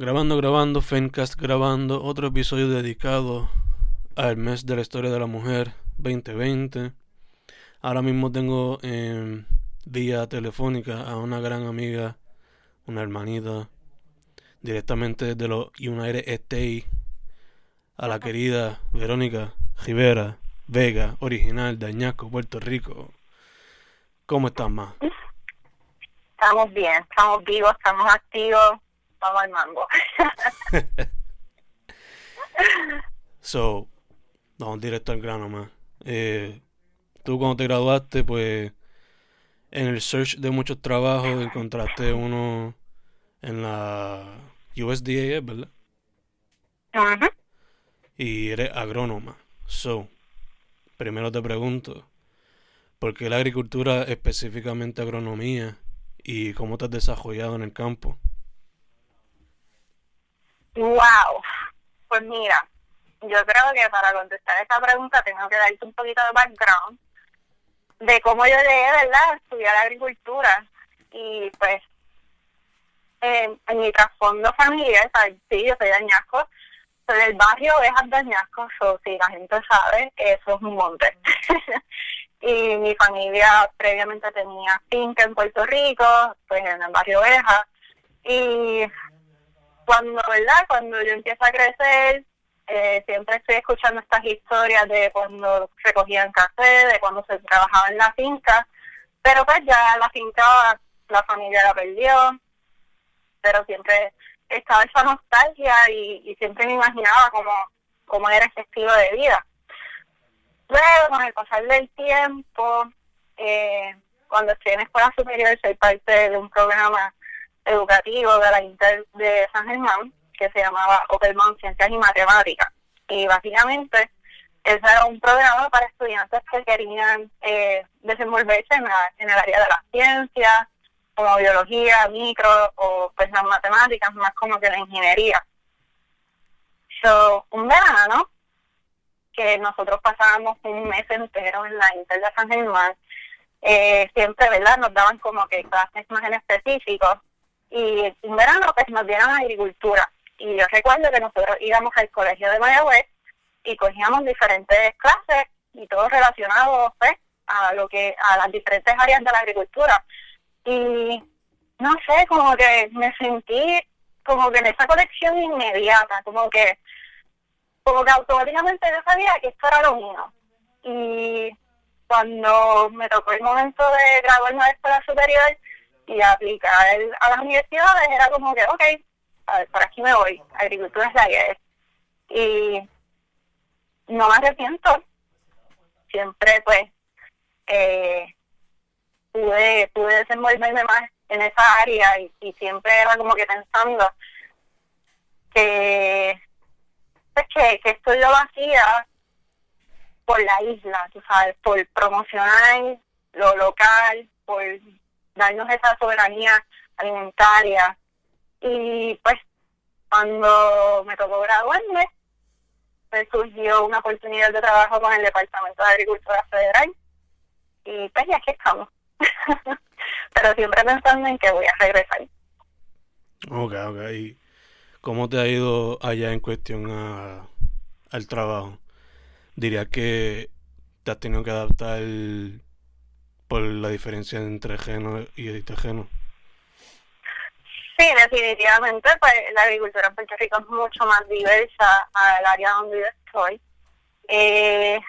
Grabando, grabando, Fencast grabando, otro episodio dedicado al mes de la historia de la mujer 2020. Ahora mismo tengo en vía telefónica a una gran amiga, una hermanita, directamente desde los United States, a la querida Verónica Rivera Vega, original de Añasco, Puerto Rico. ¿Cómo estás, ma? Estamos bien, estamos vivos, estamos activos al mango. so, vamos directo al grano más. Eh, tú cuando te graduaste, pues en el search de muchos trabajos encontraste uno en la USDA, ¿verdad? Y eres agrónoma. So, primero te pregunto, ¿por qué la agricultura, específicamente agronomía, y cómo te has desarrollado en el campo? Wow, pues mira, yo creo que para contestar esta pregunta tengo que darte un poquito de background de cómo yo llegué, ¿verdad?, a estudiar agricultura. Y pues, en mi trasfondo familiar, sí, yo soy de Añasco, soy del barrio Ovejas de Añasco, o si la gente sabe, eso es un monte. y mi familia previamente tenía finca en Puerto Rico, pues en el barrio Ovejas. Y cuando, ¿verdad? Cuando yo empiezo a crecer, eh, siempre estoy escuchando estas historias de cuando recogían café, de cuando se trabajaba en la finca, pero pues ya la finca, la familia la perdió, pero siempre estaba esa nostalgia y, siempre me imaginaba cómo, cómo era ese estilo de vida. Luego, con el pasar del tiempo, eh, cuando estoy en escuela superior, soy parte de un programa educativo de la Inter de San Germán, que se llamaba Operman Ciencias y Matemáticas. Y básicamente ese era un programa para estudiantes que querían eh, desenvolverse en, el área de las ciencias, como biología, micro o pues las matemáticas, más como que la ingeniería. So, un verano que nosotros pasábamos un mes entero en la Inter de San Germán, eh, siempre, ¿verdad? Nos daban como que clases más en específico y un verano pues nos dieron agricultura. Y yo recuerdo que nosotros íbamos al colegio de Mayagüez y cogíamos diferentes clases y todo relacionado pues a lo que a las diferentes áreas de la agricultura. Y no sé, como que me sentí como que en esa conexión inmediata, como que como que automáticamente yo sabía que esto era lo mío. Y cuando me tocó el momento de graduarme de la escuela superior, y aplicar a las universidades era como que, ok, a ver, por aquí me voy, agricultura es la que es. Y no me arrepiento, siempre pues eh, pude, pude desenvolverme más en esa área y, siempre era como que pensando que pues que, que esto yo lo hacía por la isla, tú sabes, por promocionar lo local, por darnos esa soberanía alimentaria. Y pues cuando me tocó graduarme, me surgió una oportunidad de trabajo con el Departamento de Agricultura Federal y pues ya aquí estamos. Pero siempre pensando en que voy a regresar. Ok, ok. ¿Y cómo te ha ido allá en cuestión a, al trabajo? Diría que te has tenido que adaptar por la diferencia entre geno y heterogeno. Sí, definitivamente, pues la agricultura en Puerto Rico es mucho más diversa al área donde yo estoy. Eh,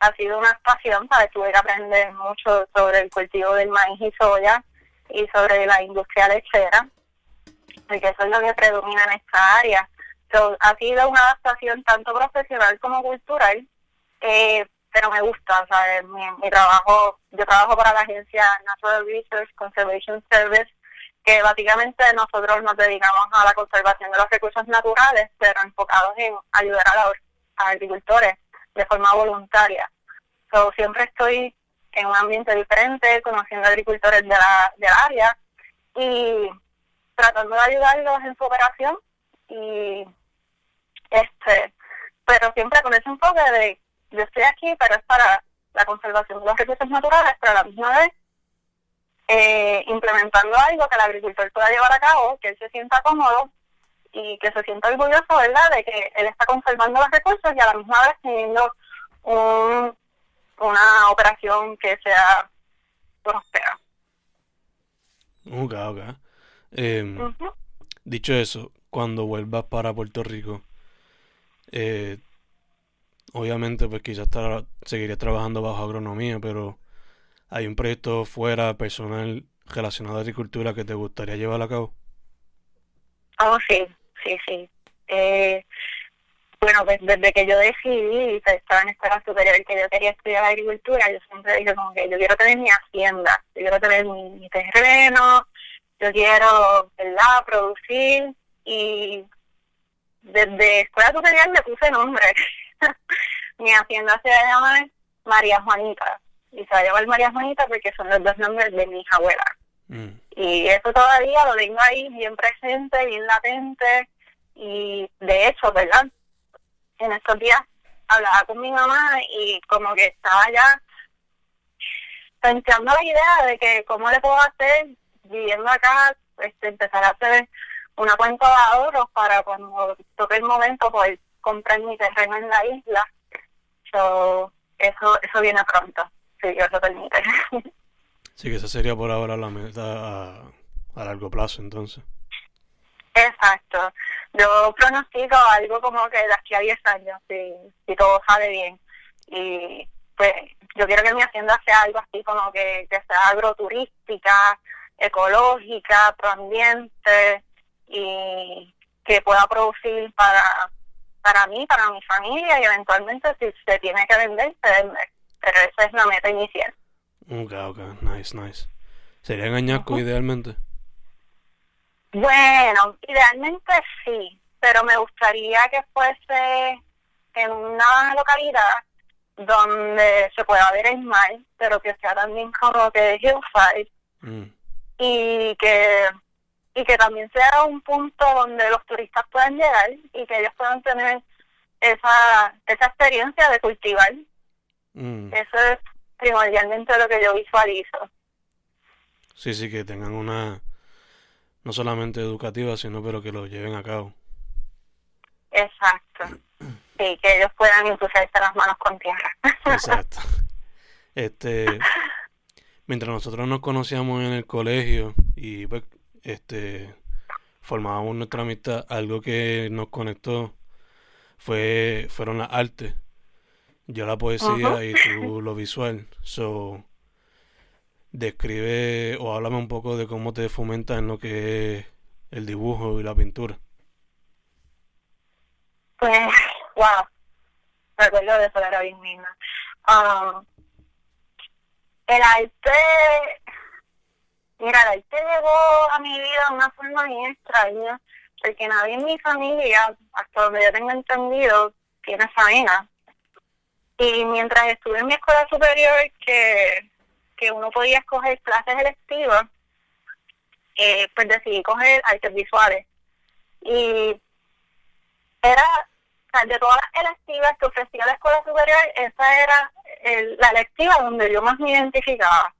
ha sido una pasión, ¿sabes? tuve que aprender mucho sobre el cultivo del maíz y soya y sobre la industria lechera, porque eso es lo que predomina en esta área. ha sido una adaptación tanto profesional como cultural, eh, pero me gusta, ¿sabes? Mi, mi trabajo, yo trabajo para la agencia Natural Research Conservation Service, que básicamente nosotros nos dedicamos a la conservación de los recursos naturales, pero enfocados en ayudar a los agricultores de forma voluntaria. So, siempre estoy en un ambiente diferente, conociendo agricultores de la, del área y tratando de ayudarlos en su operación y este pero siempre con ese enfoque de yo estoy aquí, pero es para la conservación de los recursos naturales, pero a la misma vez eh, implementando algo que el agricultor pueda llevar a cabo, que él se sienta cómodo y que se sienta orgulloso, ¿verdad?, de que él está conservando los recursos y a la misma vez teniendo un, una operación que sea próspera. Ok, ok. Em, dicho eso, cuando vuelvas para Puerto Rico, eh, obviamente pues quizás estar, seguirías trabajando bajo agronomía, pero ¿hay un proyecto fuera personal relacionado a agricultura que te gustaría llevar a cabo? Oh, sí, sí, sí. Eh, bueno, pues desde que yo decidí, estaba en escuela superior, que yo quería estudiar agricultura, yo siempre dije como que yo quiero tener mi hacienda, yo quiero tener mi, terreno, yo quiero, ¿verdad?, producir y desde escuela superior le puse nombre. mi hacienda se llama María Juanita y se va a llamar María Juanita porque son los dos nombres de mi abuela. Mm. Y eso todavía lo tengo ahí bien presente, bien latente y de hecho, ¿verdad? en estos días hablaba con mi mamá y como que estaba ya pensando la idea de que cómo le puedo hacer viviendo acá, este, empezar a hacer una cuenta de ahorros para cuando toque el momento poder comprar mi terreno en la isla. So, eso eso viene pronto, si Dios lo permite. Sí, que esa sería por ahora la meta a, a largo plazo entonces. Exacto. Yo pronostico algo como que de aquí a 10 años, si, si todo sale bien. Y pues yo quiero que mi hacienda sea algo así como que, que sea agroturística, ecológica, proambiente y que pueda producir para, para mí, para mi familia y eventualmente si se tiene que vender, se vende. Pero esa es la meta inicial. Ok, ok, nice, nice. ¿Sería en Añasco idealmente? Bueno, idealmente sí, pero me gustaría que fuese en una localidad donde se pueda ver el mar, pero que sea también como que hillside mm. y que y que también sea un punto donde los turistas puedan llegar y que ellos puedan tener esa esa experiencia de cultivar. Mm. Eso es primordialmente lo que yo visualizo. Sí, sí, que tengan una no solamente educativa, sino pero que lo lleven a cabo. Exacto. Sí, que ellos puedan ensuciarse las manos con tierra. Exacto. Este, mientras nosotros nos conocíamos en el colegio y pues, este, formábamos nuestra amistad, algo que nos conectó fue, fueron las artes. Yo la poesía y tú lo visual. So, describe o háblame un poco de cómo te fomenta en lo que es el dibujo y la pintura. Pues, wow, recuerdo de eso, bien linda. Um, el arte, mira, el arte llegó a mi vida de una forma bien extraña, porque nadie en mi familia, hasta donde yo tengo entendido, tiene esa Y mientras estuve en mi escuela superior, que que uno podía escoger clases electivas, eh, pues decidí coger artes visuales. Y era, de todas las electivas que ofrecía la escuela superior, esa era la electiva donde yo más me identificaba.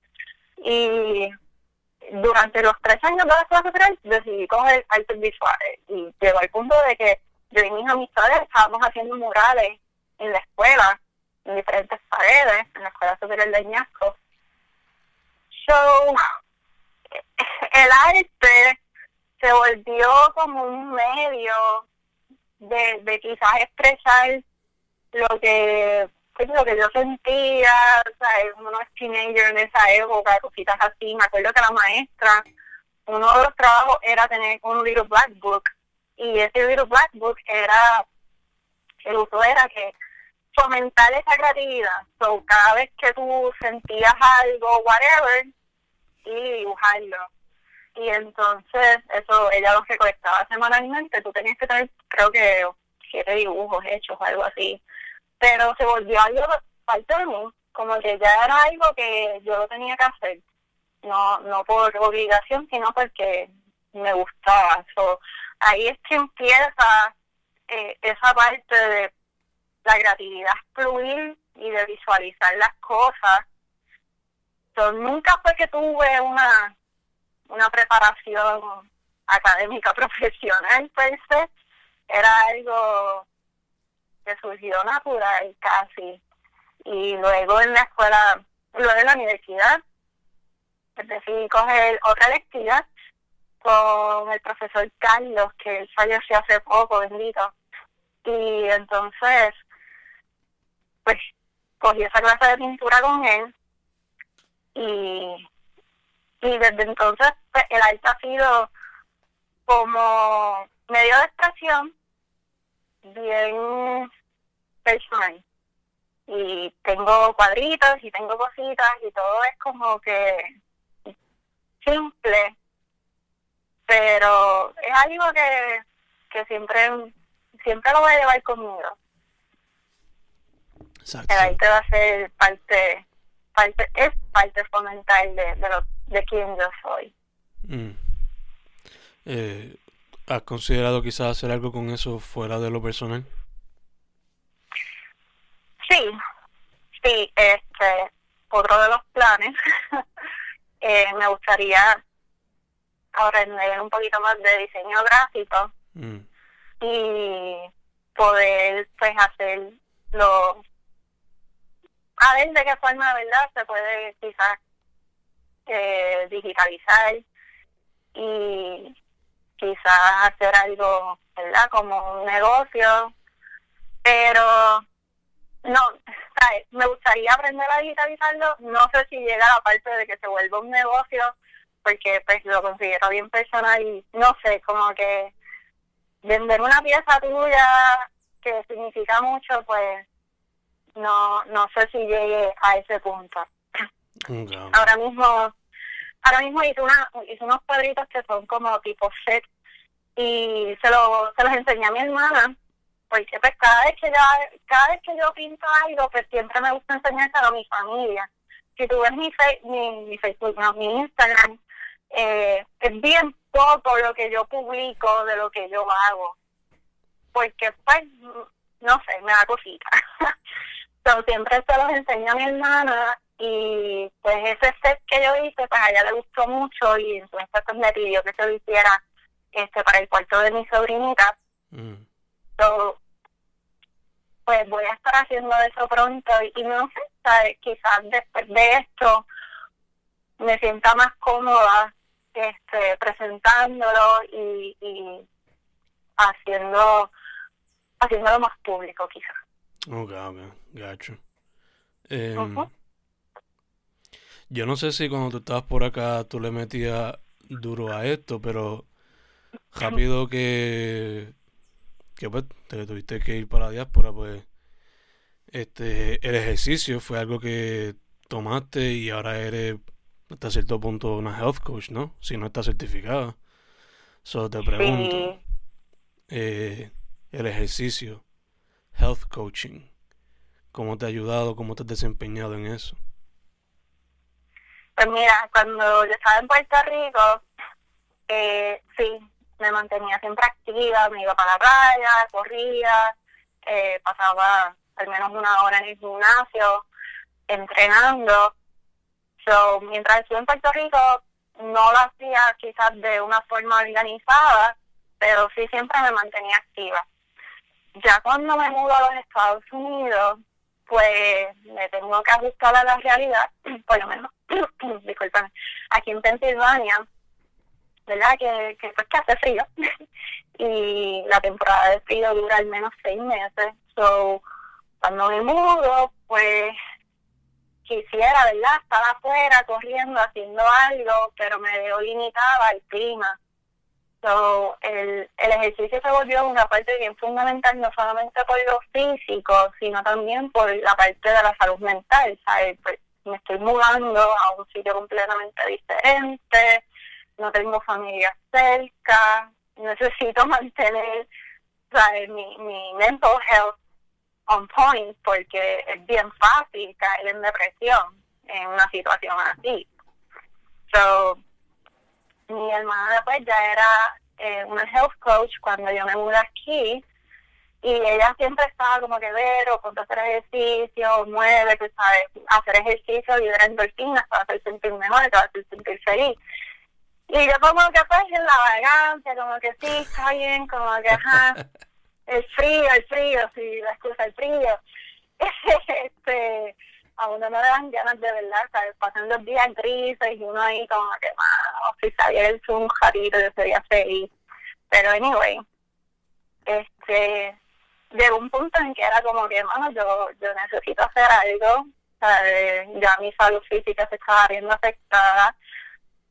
Y durante los tres años de la escuela superior decidí coger artes visuales. Y llegó al punto de que yo y mis amistades estábamos haciendo murales en la escuela, en diferentes paredes, en la escuela superior de Añasco. So, el arte se volvió como un medio de, de quizás expresar lo que pues, lo que yo sentía, sea, uno es teenager en esa época, cositas así. Me acuerdo que la maestra, uno de los trabajos era tener un little black book, y ese little black book era, el uso era que fomentar esa creatividad. So, cada vez que tú sentías algo, whatever, y dibujarlo. Y entonces, eso, ella lo recolectaba semanalmente. Tú tenías que tener, creo que, siete dibujos hechos o algo así. Pero se volvió algo parte de mí, como que ya era algo que yo lo tenía que hacer. No, no por obligación, sino porque me gustaba. So, ahí es que empieza eh, esa parte de la creatividad fluir y de visualizar las cosas. So, nunca fue que tuve una, una preparación académica profesional, pues era algo que surgió natural casi. Y luego en la escuela, luego en la universidad, decidí coger otra lectiva con el profesor Carlos, que él falleció hace poco, bendito. Y entonces, pues, cogí esa clase de pintura con él y, y desde entonces pues, el arte ha sido como medio de expresión bien personal. Y tengo cuadritos y tengo cositas y todo es como que simple, pero es algo que, que siempre siempre lo voy a llevar conmigo. Exacto. El arte va a ser parte, parte es parte fundamental de, de, lo, de quien yo soy. Mm. Eh, ¿Has considerado quizás hacer algo con eso fuera de lo personal? Sí, sí, este, otro de los planes, eh, me gustaría aprender un poquito más de diseño gráfico mm. y poder pues hacer lo a ver de qué forma verdad se puede quizás eh, digitalizar y quizás hacer algo verdad como un negocio pero no, me gustaría aprender a digitalizarlo, no sé si llega a la parte de que se vuelva un negocio, porque pues lo considero bien personal y no sé, como que vender una pieza tuya que significa mucho, pues no no sé si llegue a ese punto. Ahora mismo ahora mismo hice una hice unos cuadritos que son como tipo set y se, lo, se los enseñé a mi hermana porque pues cada vez que yo, cada vez que yo pinto algo, pues siempre me gusta enseñárselo a mi familia. Si tú ves mi, mi, Facebook, no, mi Instagram, eh, es bien poco lo que yo publico de lo que yo hago. Porque pues, no sé, me da cosita. Entonces siempre se los enseño a mi hermana y pues ese set que yo hice, pues a ella le gustó mucho y entonces pues me pidió que se lo hiciera este para el cuarto de mi sobrinita. Mm pues voy a estar haciendo eso pronto y, no sé, quizás después de esto me sienta más cómoda este presentándolo y, y haciendo haciéndolo más público quizás. Ok, ok, gacho. Em, yo no sé si cuando tú estabas por acá tú le metías duro a esto, pero rápido que que pues te tuviste que ir para la diáspora, pues este el ejercicio fue algo que tomaste y ahora eres hasta cierto punto una health coach, ¿no? Si no estás certificada. Solo te pregunto, eh, el ejercicio, health coaching, ¿cómo te ha ayudado, cómo te has desempeñado en eso? Pues mira, cuando yo estaba en Puerto Rico, eh, sí, me mantenía siempre activa, me iba para la playa, corría, eh, pasaba al menos una hora en el gimnasio entrenando. So, mientras estuve en Puerto Rico, no lo hacía quizás de una forma organizada, pero sí siempre me mantenía activa. Ya cuando me mudo a los Estados Unidos, pues me tengo que ajustar a la realidad, por lo menos, disculpen, aquí en Pensilvania ¿verdad? Que, que pues que hace frío y la temporada de frío dura al menos seis meses. So, cuando me mudo, pues quisiera, ¿verdad? Estar afuera corriendo, haciendo algo, pero me veo limitada al clima. So, el, el ejercicio se volvió una parte bien fundamental, no solamente por lo físico, sino también por la parte de la salud mental, ¿sabes? Pues me estoy mudando a un sitio completamente diferente, no tengo familia cerca, necesito mantener mi, mi mental health on point porque es bien fácil caer en depresión en una situación así. So, mi hermana después ya era eh, una health coach cuando yo me mudé aquí y ella siempre estaba como que ver o ponte hacer ejercicio, mueve, tú sabes, hacer ejercicio libera endorfinas, para hacer sentir mejor, te va a hacer sentir feliz. Y yo como que pues en la vagancia, como que sí, está bien, como que ajá, el frío, el frío, sí, la excusa, el frío. este, a uno no le dan ganas de verdad, ¿sabes? Pasan los días grises y uno ahí como que, mano, si saliera el un jarito yo sería feliz. Pero anyway, este, llegó un punto en que era como que, mano, yo, yo necesito hacer algo, ¿sabes? Ya mi salud física se estaba viendo afectada,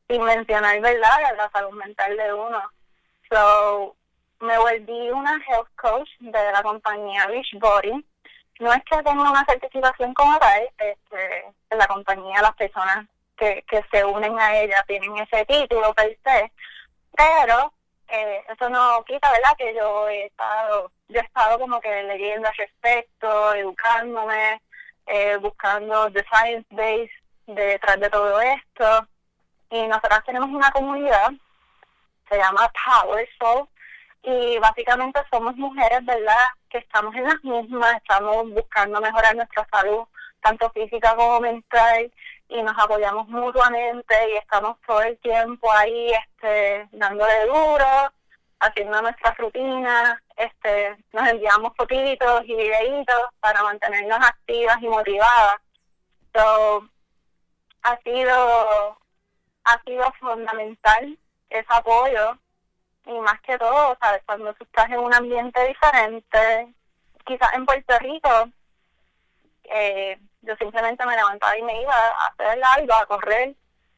sin mencionar, ¿verdad?, la salud mental de uno. So, me volví una health coach de la compañía Body no es que tenga una certificación como tal, este, en la compañía las personas que, que se unen a ella tienen ese título per se, pero eh, eso no quita, ¿verdad? Que yo he estado, yo he estado como que leyendo al respecto, educándome, eh, buscando the science base detrás de todo esto. Y nosotras tenemos una comunidad, se llama Power Soul, y básicamente somos mujeres, ¿verdad? Que estamos en las mismas, estamos buscando mejorar nuestra salud, tanto física como mental, y nos apoyamos mutuamente y estamos todo el tiempo ahí este, dándole duro, haciendo nuestras rutinas, este, nos enviamos fotitos y videitos para mantenernos activas y motivadas. So, ha sido ha sido fundamental ese apoyo. Y más que todo, ¿sabes? Cuando tú estás en un ambiente diferente, quizás en Puerto Rico, eh, yo simplemente me levantaba y me iba a hacer algo, a correr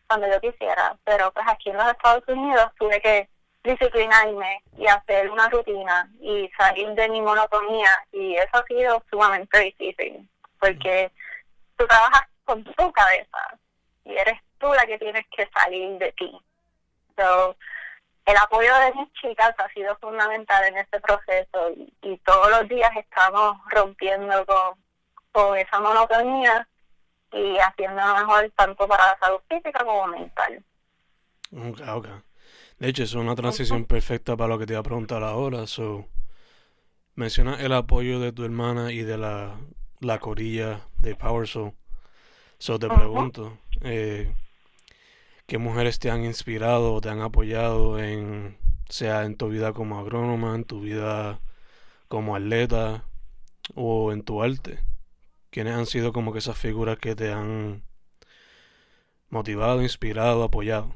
cuando yo quisiera, pero pues aquí en los Estados Unidos tuve que disciplinarme y hacer una rutina y salir de mi monotonía. Y eso ha sido sumamente difícil porque tú trabajas con tu cabeza y eres la que tienes que salir de ti. So, el apoyo de mis chicas ha sido fundamental en este proceso y, todos los días estamos rompiendo con, con esa monotonía y haciendo lo mejor tanto para la salud física como mental. Ok, De hecho, es una transición perfecta para lo que te iba a preguntar ahora. So, menciona el apoyo de tu hermana y de la, la corilla de Power Soul. So, te pregunto, eh, ¿Qué mujeres te han inspirado o te han apoyado en, sea en tu vida como agrónoma, en tu vida como atleta o en tu arte? ¿Quiénes han sido como que esas figuras que te han motivado, inspirado, apoyado?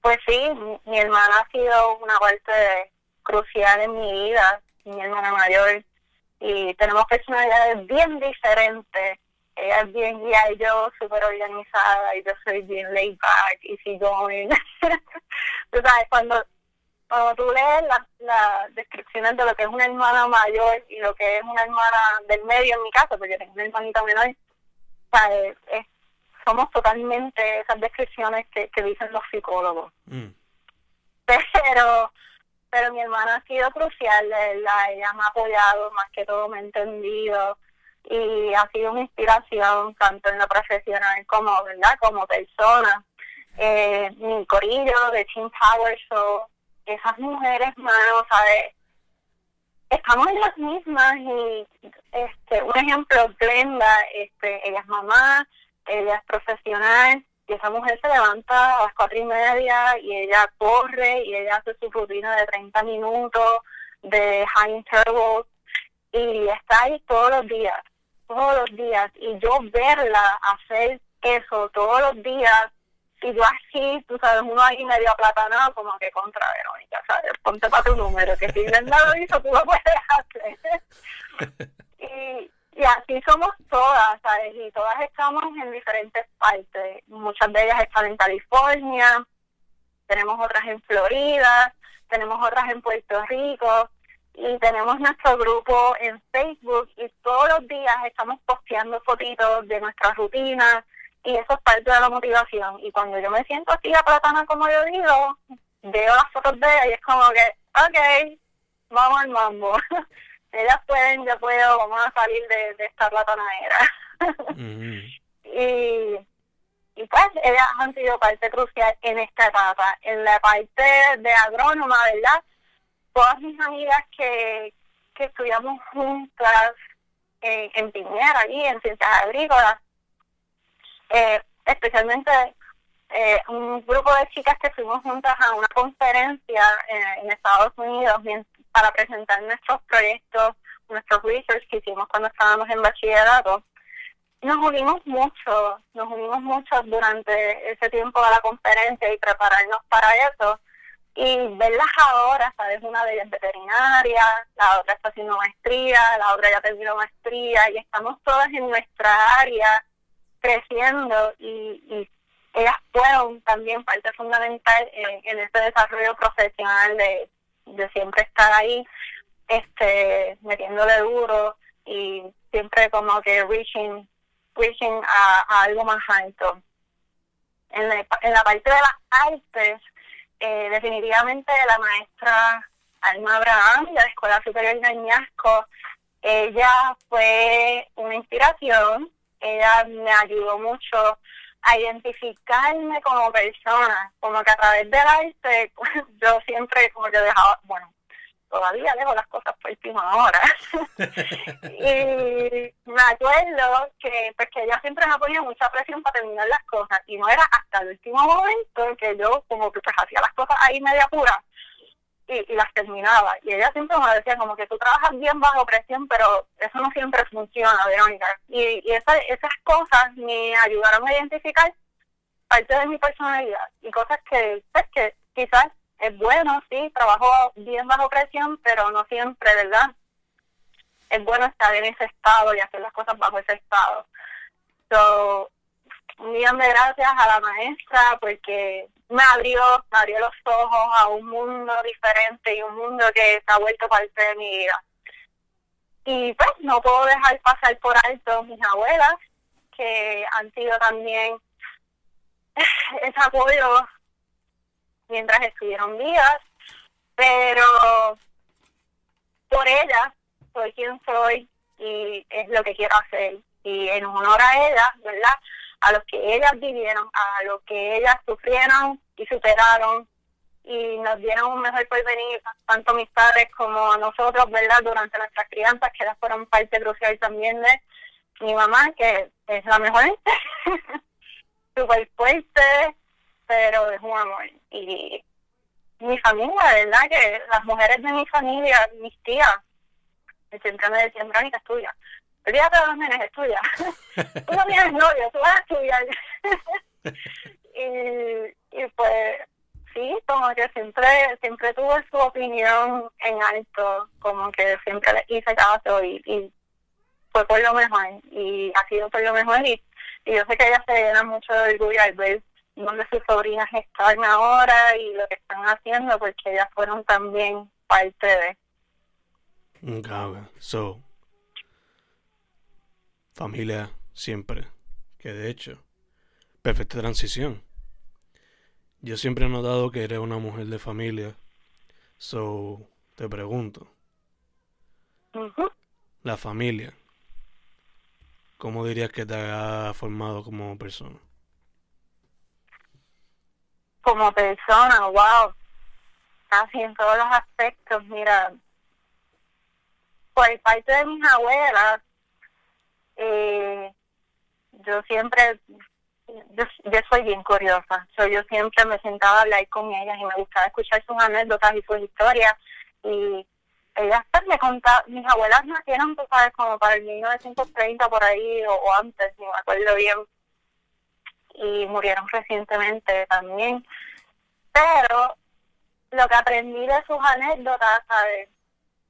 Pues sí, mi hermana ha sido una parte crucial en mi vida, mi hermana mayor, y tenemos personalidades bien diferentes ella es bien guía y yo súper organizada y yo soy bien laid back, easy going. tú sabes, cuando, cuando tú lees las descripciones de lo que es una hermana mayor y lo que es una hermana del medio en mi caso, porque yo tengo una hermanita menor, ¿sabes? somos totalmente esas descripciones que, que dicen los psicólogos. Mm. Pero pero mi hermana ha sido crucial, la, ella me ha apoyado, más que todo me ha entendido, y ha sido una inspiración tanto en lo profesional como, ¿verdad? Como persona. Eh, mi corillo de Team Power Show, esas mujeres, mano, ¿sabes? Estamos en las mismas y, este, un ejemplo, Glenda, este, ella es mamá, ella es profesional, y esa mujer se levanta a las cuatro y media y ella corre y ella hace su rutina de 30 minutos de high intervals y está ahí todos los días todos los días y yo verla hacer eso todos los días y yo así, tú sabes, uno ahí medio aplatanado como que contra Verónica, ¿sabes? Ponte para tu número, que si Brenda lo hizo, tú lo puedes hacer. y, y así somos todas, ¿sabes? Y todas estamos en diferentes partes. Muchas de ellas están en California, tenemos otras en Florida, tenemos otras en Puerto Rico, y tenemos nuestro grupo en Facebook y todos los días estamos posteando fotitos de nuestras rutinas y eso es parte de la motivación. Y cuando yo me siento así la platana como yo digo, veo las fotos de ella y es como que, ok, vamos al mambo. Ellas pueden, yo puedo, vamos a salir de, esta platanadera. y, y pues ellas han sido parte crucial en esta etapa. En la parte de agrónoma, ¿verdad? Todas mis amigas que, que estudiamos juntas en, en Piñera, allí en Ciencias Agrícolas, eh, especialmente eh, un grupo de chicas que fuimos juntas a una conferencia eh, en Estados Unidos para presentar nuestros proyectos, nuestros research que hicimos cuando estábamos en bachillerato. Nos unimos mucho, nos unimos mucho durante ese tiempo de la conferencia y prepararnos para eso. Y verlas ahora, ¿sabes? Una de ellas veterinaria, la otra está haciendo maestría, la otra ya terminó maestría y estamos todas en nuestra área creciendo y, y ellas fueron también parte fundamental en, en este desarrollo profesional de, de siempre estar ahí, este, metiéndole duro y siempre como que reaching, reaching a, algo más alto. En la, en la parte de las artes, eh, definitivamente la maestra Alma Abraham de la Escuela Superior de Añasco, ella fue una inspiración, ella me ayudó mucho a identificarme como persona, como que a través del arte yo siempre como que dejaba, bueno, todavía dejo las cosas por última hora. y me acuerdo que pues que ella siempre me ponía mucha presión para terminar las cosas y no era hasta el último momento que yo como que pues hacía las cosas ahí media pura y, las terminaba. Y ella siempre me decía como que tú trabajas bien bajo presión, pero eso no siempre funciona, Verónica. Y, y esas, esas cosas me ayudaron a identificar parte de mi personalidad y cosas que, pues, que quizás es bueno, sí, trabajo bien bajo presión, pero no siempre, ¿verdad? Es bueno estar en ese estado y hacer las cosas bajo ese estado. So, un millón de gracias a la maestra porque me abrió, me abrió los ojos a un mundo diferente y un mundo que se ha vuelto parte de mi vida. Y pues no puedo dejar pasar por alto mis abuelas, que han sido también ese apoyo mientras estuvieron vivas, pero por ellas soy quien soy y es lo que quiero hacer. Y en honor a ellas, ¿verdad? a lo que ellas vivieron, a lo que ellas sufrieron y superaron y nos dieron un mejor porvenir, tanto mis padres como nosotros, ¿verdad? Durante nuestras crianzas, que ellas fueron parte crucial también de mi mamá, que es la mejor, súper fuerte, pero es un amor. Y mi familia, ¿verdad? Que las mujeres de mi familia, mis tías, siempre me decían, Verónica, es tuya olvídate de los nenes, estudia. tú no tienes novio, tú vas a estudiar. y, y pues sí, como que siempre siempre tuve su opinión en alto, como que siempre le hice caso y, y fue por lo mejor y ha sido por lo mejor y, y yo sé que ella se llena mucho de orgullo al ver donde sus sobrinas están ahora y lo que están haciendo porque ellas fueron también parte de. Okay, so familia siempre, que de hecho, perfecta transición. Yo siempre he notado que eres una mujer de familia, so te pregunto, la familia, ¿cómo dirías que te ha formado como persona? Como persona, wow, casi en todos los aspectos, mira, por parte de mis abuelas, eh, yo siempre, yo, soy bien curiosa, yo siempre me sentaba a hablar con ellas y me gustaba escuchar sus anécdotas y sus historias. Y ellas pues, me contaban, mis abuelas nacieron, tú sabes, como para el 1930 por ahí o, antes, no me acuerdo bien, y murieron recientemente también, pero lo que aprendí de sus anécdotas, ¿sabes?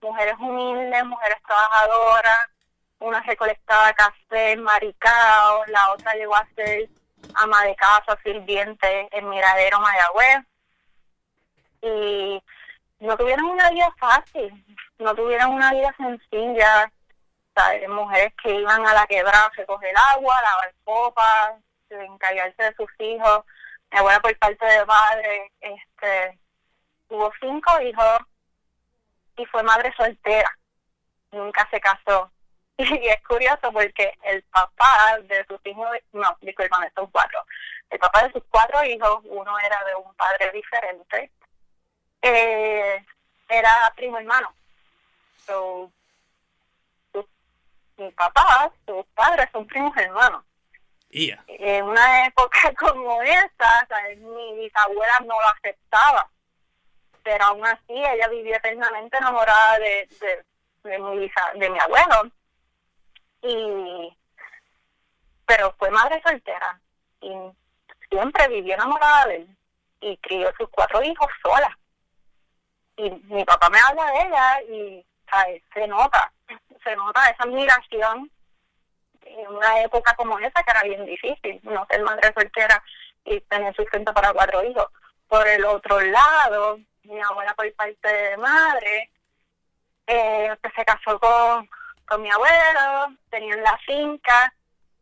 Mujeres humildes, mujeres trabajadoras, una recolectaba café maricao, la otra llegó a ser ama de casa, sirviente en Miradero Mayagüez. Y no tuvieron una vida fácil, no tuvieron una vida sencilla. ¿sabes? Mujeres que iban a la quebrada a recoger agua, lavar copas, encargarse de sus hijos. Mi abuela por parte de padre, este, tuvo cinco hijos y fue madre soltera. Nunca se casó. Y es curioso porque el papá de sus hijos, no, disculpan, son cuatro. El papá de sus cuatro hijos, uno era de un padre diferente, eh, era primo hermano. So, mi papá, sus padres son primos hermanos. En una época como esa, mi bisabuela no lo aceptaba, pero aún así ella vivió eternamente enamorada de, mi, de mi abuelo. Y, pero fue madre soltera y siempre vivió enamorada de él y crió sus cuatro hijos sola. Y mi papá me habla de ella y se nota, se nota esa admiración en una época como esa que era bien difícil, no ser madre soltera y tener sustento para cuatro hijos. Por el otro lado, mi abuela por parte de madre, eh, se casó con, con mi abuelo, tenían la finca,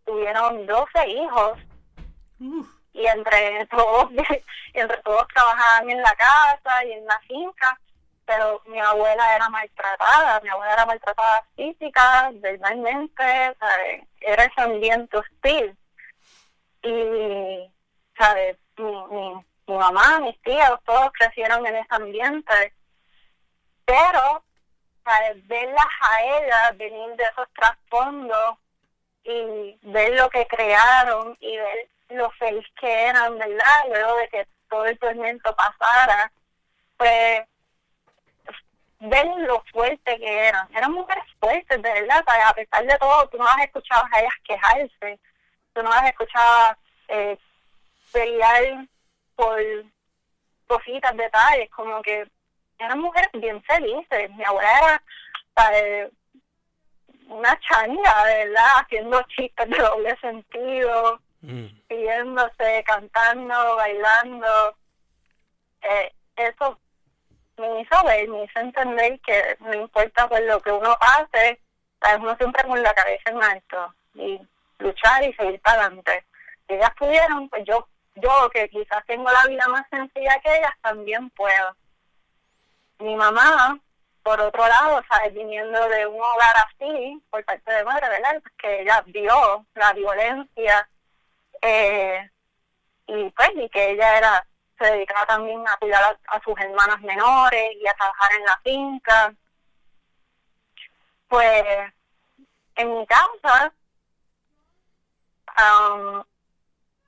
tuvieron 12 hijos. Y entre todos, y entre todos trabajaban en la casa y en la finca pero mi abuela era maltratada, mi abuela era maltratada física, verbalmente, era ese ambiente hostil. Y, ¿sabes? Mi, mi, mi mamá, mis tíos, todos crecieron en ese ambiente, pero, ¿sabes? Verlas a ellas venir de esos trasfondos y ver lo que crearon y ver lo feliz que eran, ¿verdad? Luego de que todo el tormento pasara, pues ven lo fuerte que eran. Eran mujeres fuertes, de verdad. A pesar de todo, tú no las escuchabas a ellas quejarse. Tú no las escuchabas eh, pelear por cositas, detalles. Como que eran mujeres bien felices. Mi abuela era una changa, de verdad, haciendo chistes de doble sentido, mm. pidiéndose, cantando, bailando. Eh, eso me hizo ver, me hizo entender que no importa por lo que uno hace, uno siempre con la cabeza en alto y luchar y seguir para adelante. Ellas pudieron, pues yo, yo que quizás tengo la vida más sencilla que ellas, también puedo. Mi mamá, por otro lado, ¿sabes? viniendo de un hogar así, por parte de madre, ¿verdad? Que ella vio la violencia eh, y pues, y que ella era se dedicaba también a cuidar a, sus hermanas menores y a trabajar en la finca. Pues en mi casa,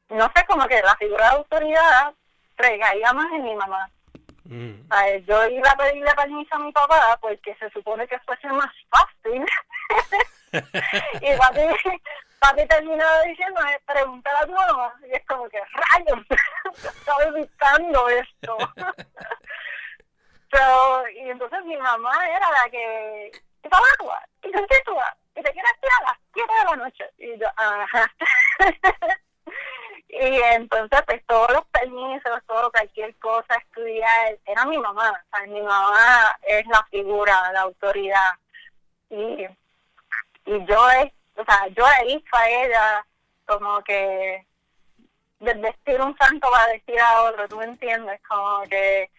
no sé, como que la figura de autoridad recaía más en mi mamá. Mm. yo iba a pedirle permiso a mi papá porque se supone que fuese más fácil. y papi, papi terminó diciendo, pregúntale a tu mamá. Y es como que, rayos, estaba evitando esto. Pero, y entonces mi mamá era la que, ¿y para agua? ¿Y qué tú vas? ¿Y te quieres tirar a las 7 de la noche? Y yo, ajá. y entonces, pues todos los permisos, todo, cualquier cosa, estudiar, era mi mamá. O sea, mi mamá es la figura, la autoridad. Y y yo he, o sea, yo he visto a ella como que vestir un santo para vestir a otro, ¿tú me entiendes? Como que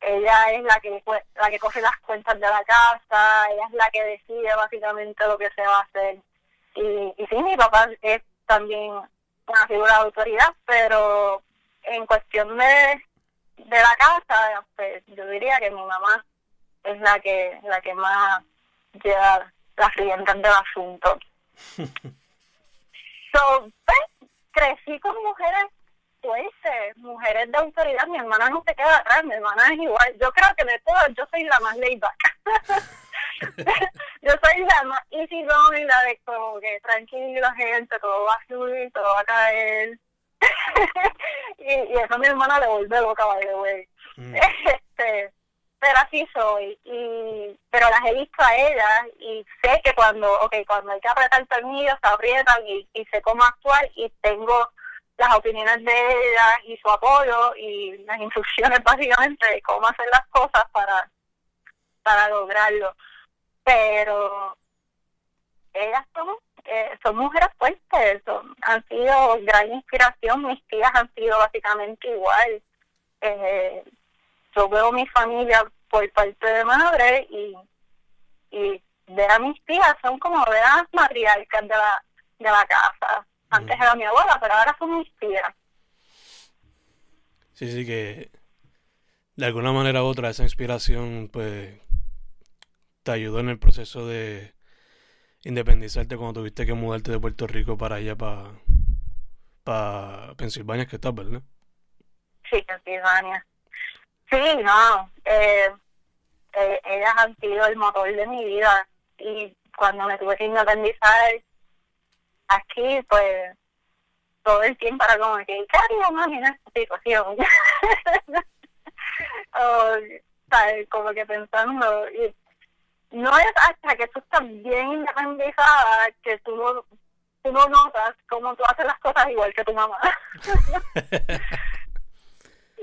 ella es la que la que coge las cuentas de la casa, ella es la que decide básicamente lo que se va a hacer. Y, y sí, mi papá es también una figura de autoridad, pero en cuestión de, de la casa, pues yo diría que mi mamá es la que la que más lleva las riendas del asunto. So, pues, crecí con mujeres fuertes, mujeres de autoridad. Mi hermana no se queda atrás, mi hermana es igual. Yo creo que de todas, yo soy la más laid yo soy la más easy going, la de como que tranquila gente, todo va a subir, todo va a caer. y, y eso a mi hermana le vuelve loca, by the way. Mm. Este, así soy. Y, pero las he visto a ellas y sé que cuando, okay, cuando hay que apretar el tornillo, se aprietan y, y sé cómo actuar y tengo las opiniones de ellas y su apoyo y las instrucciones básicamente de cómo hacer las cosas para, para lograrlo. Pero ellas son, eh, son mujeres fuertes, son, han sido gran inspiración, mis tías han sido básicamente igual. Eh, yo veo mi familia por parte de madre y, y ver a mis tías son como veas matriarcas de la, de la casa. Antes era mi abuela, pero ahora son mis tías. Sí, sí, que de alguna manera u otra esa inspiración pues te ayudó en el proceso de independizarte cuando tuviste que mudarte de Puerto Rico para allá, para, para Pensilvania que estás, ¿verdad? Sí, Pensilvania. Sí, no. Eh, eh, ellas han sido el motor de mi vida. Y cuando me tuve que independizar aquí, pues todo el tiempo era como que, ¿qué haría mami en esta situación? o, ¿sabes? Como que pensando. Y no es hasta que tú estás bien independizada que tú no, tú no notas cómo tú haces las cosas igual que tu mamá.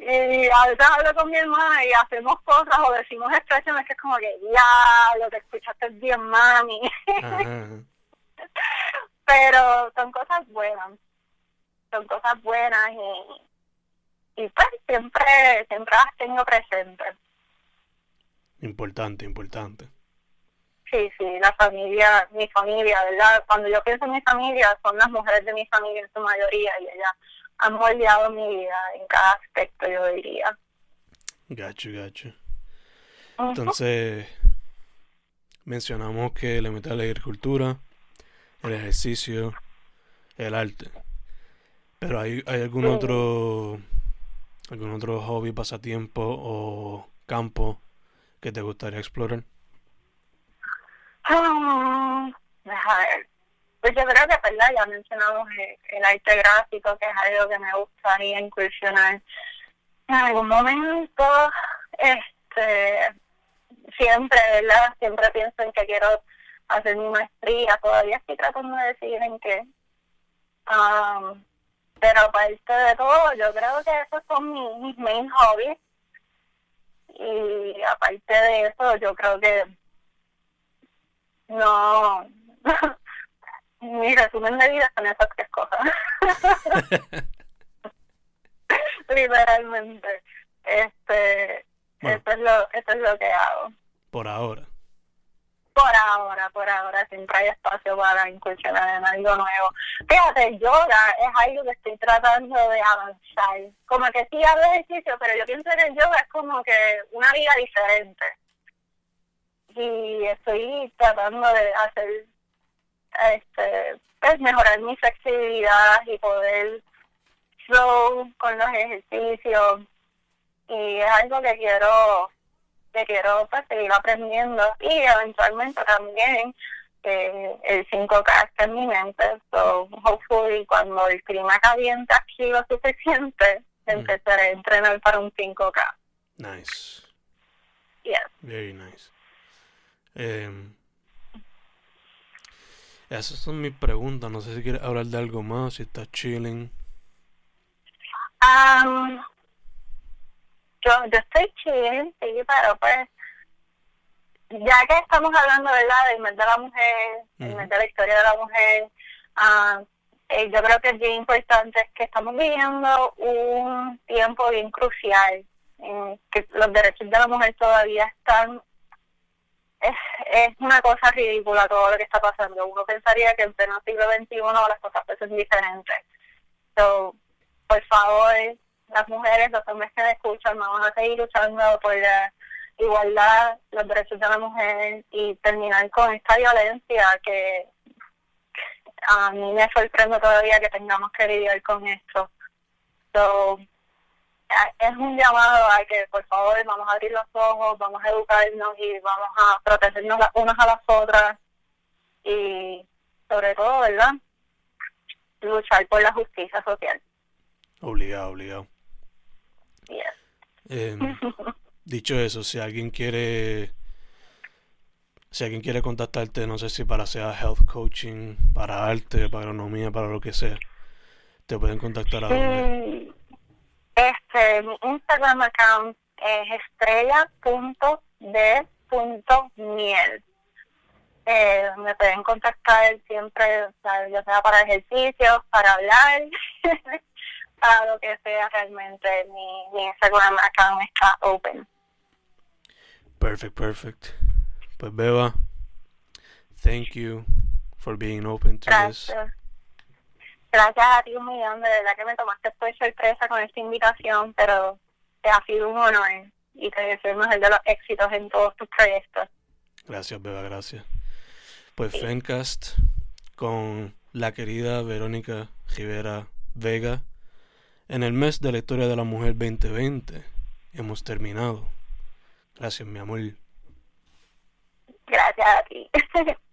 y a veces hablo con mi hermana y hacemos cosas o decimos expresiones que es como que, ya, lo que escuchaste bien, mami. Pero son cosas buenas, son cosas buenas y, y pues siempre, siempre las tengo presentes. Importante, importante. Sí, sí, la familia, mi familia, ¿verdad? Cuando yo pienso en mi familia, son las mujeres de mi familia en su mayoría y ellas han moldeado mi vida en cada aspecto, yo diría. Gacho, gacho. Entonces, mencionamos que le mete la agricultura, el ejercicio, el arte. Pero hay, hay algún otro algún otro hobby, pasatiempo o campo que te gustaría explorar? Um, Pues yo creo que, ¿verdad? Ya mencionamos el, arte gráfico, que es algo que me gustaría incursionar en algún momento. Este, siempre, ¿verdad? Siempre pienso en que quiero hacer mi maestría. Todavía estoy tratando de decidir en qué. Um, pero aparte de todo, yo creo que esos son mis, mis main hobbies. Y aparte de eso, yo creo que no. Mi resumen de vida son esas tres cosas. Literalmente. Este, esto, es lo, esto es lo que hago. Por ahora. Por ahora, por ahora, siempre hay espacio para incursionar en algo nuevo. Fíjate, yoga es algo que estoy tratando de avanzar. Como que sí hago ejercicio, pero yo pienso que el yoga es como que una vida diferente y estoy tratando de hacer este pues mejorar mi flexibilidad y poder flow con los ejercicios. Y es algo que quiero que quiero pues, seguir aprendiendo. Y eventualmente también eh, el 5K está en mi mente. So hopefully cuando el clima caliente aquí lo suficiente mm. empezaré a entrenar para un 5K nice. Yes. Very nice. Eh, esas son mis preguntas. No sé si quieres hablar de algo más, si estás chilling. Um, yo, yo estoy chilling, sí, pero pues, ya que estamos hablando, ¿verdad?, del mes de la mujer, del mes de la historia de la mujer, uh, eh, yo creo que es bien importante que estamos viviendo un tiempo bien crucial, en que los derechos de la mujer todavía están es, es una cosa ridícula todo lo que está pasando. Uno pensaría que en pleno siglo XXI las cosas son diferentes. So, por favor, las mujeres, los hombres que me escuchan, vamos a seguir luchando por la igualdad, los derechos de la mujer y terminar con esta violencia que a mí me sorprende todavía que tengamos que lidiar con esto. So, es un llamado a que por favor vamos a abrir los ojos, vamos a educarnos y vamos a protegernos las unas a las otras y sobre todo, ¿verdad? Luchar por la justicia social. Obligado, obligado. Eh, dicho eso, si alguien quiere si alguien quiere contactarte, no sé si para sea health coaching, para arte, para agronomía, para lo que sea, te pueden contactar a dónde. Mi Instagram account es estrella.d.miel. Eh, me pueden contactar siempre, ya sea para ejercicios, para hablar, para lo que sea realmente. Mi, mi Instagram account está open. Perfect, perfect. Pues Beba, thank you for being open to Gracias. this. Gracias a ti un millón, de verdad que me tomaste por sorpresa con esta invitación, pero te ha sido un honor y te deseo el mejor de los éxitos en todos tus proyectos. Gracias, Beba, gracias. Pues Fencast con la querida Verónica Rivera Vega. En el mes de la historia de la mujer 2020 hemos terminado. Gracias, mi amor. Gracias a ti.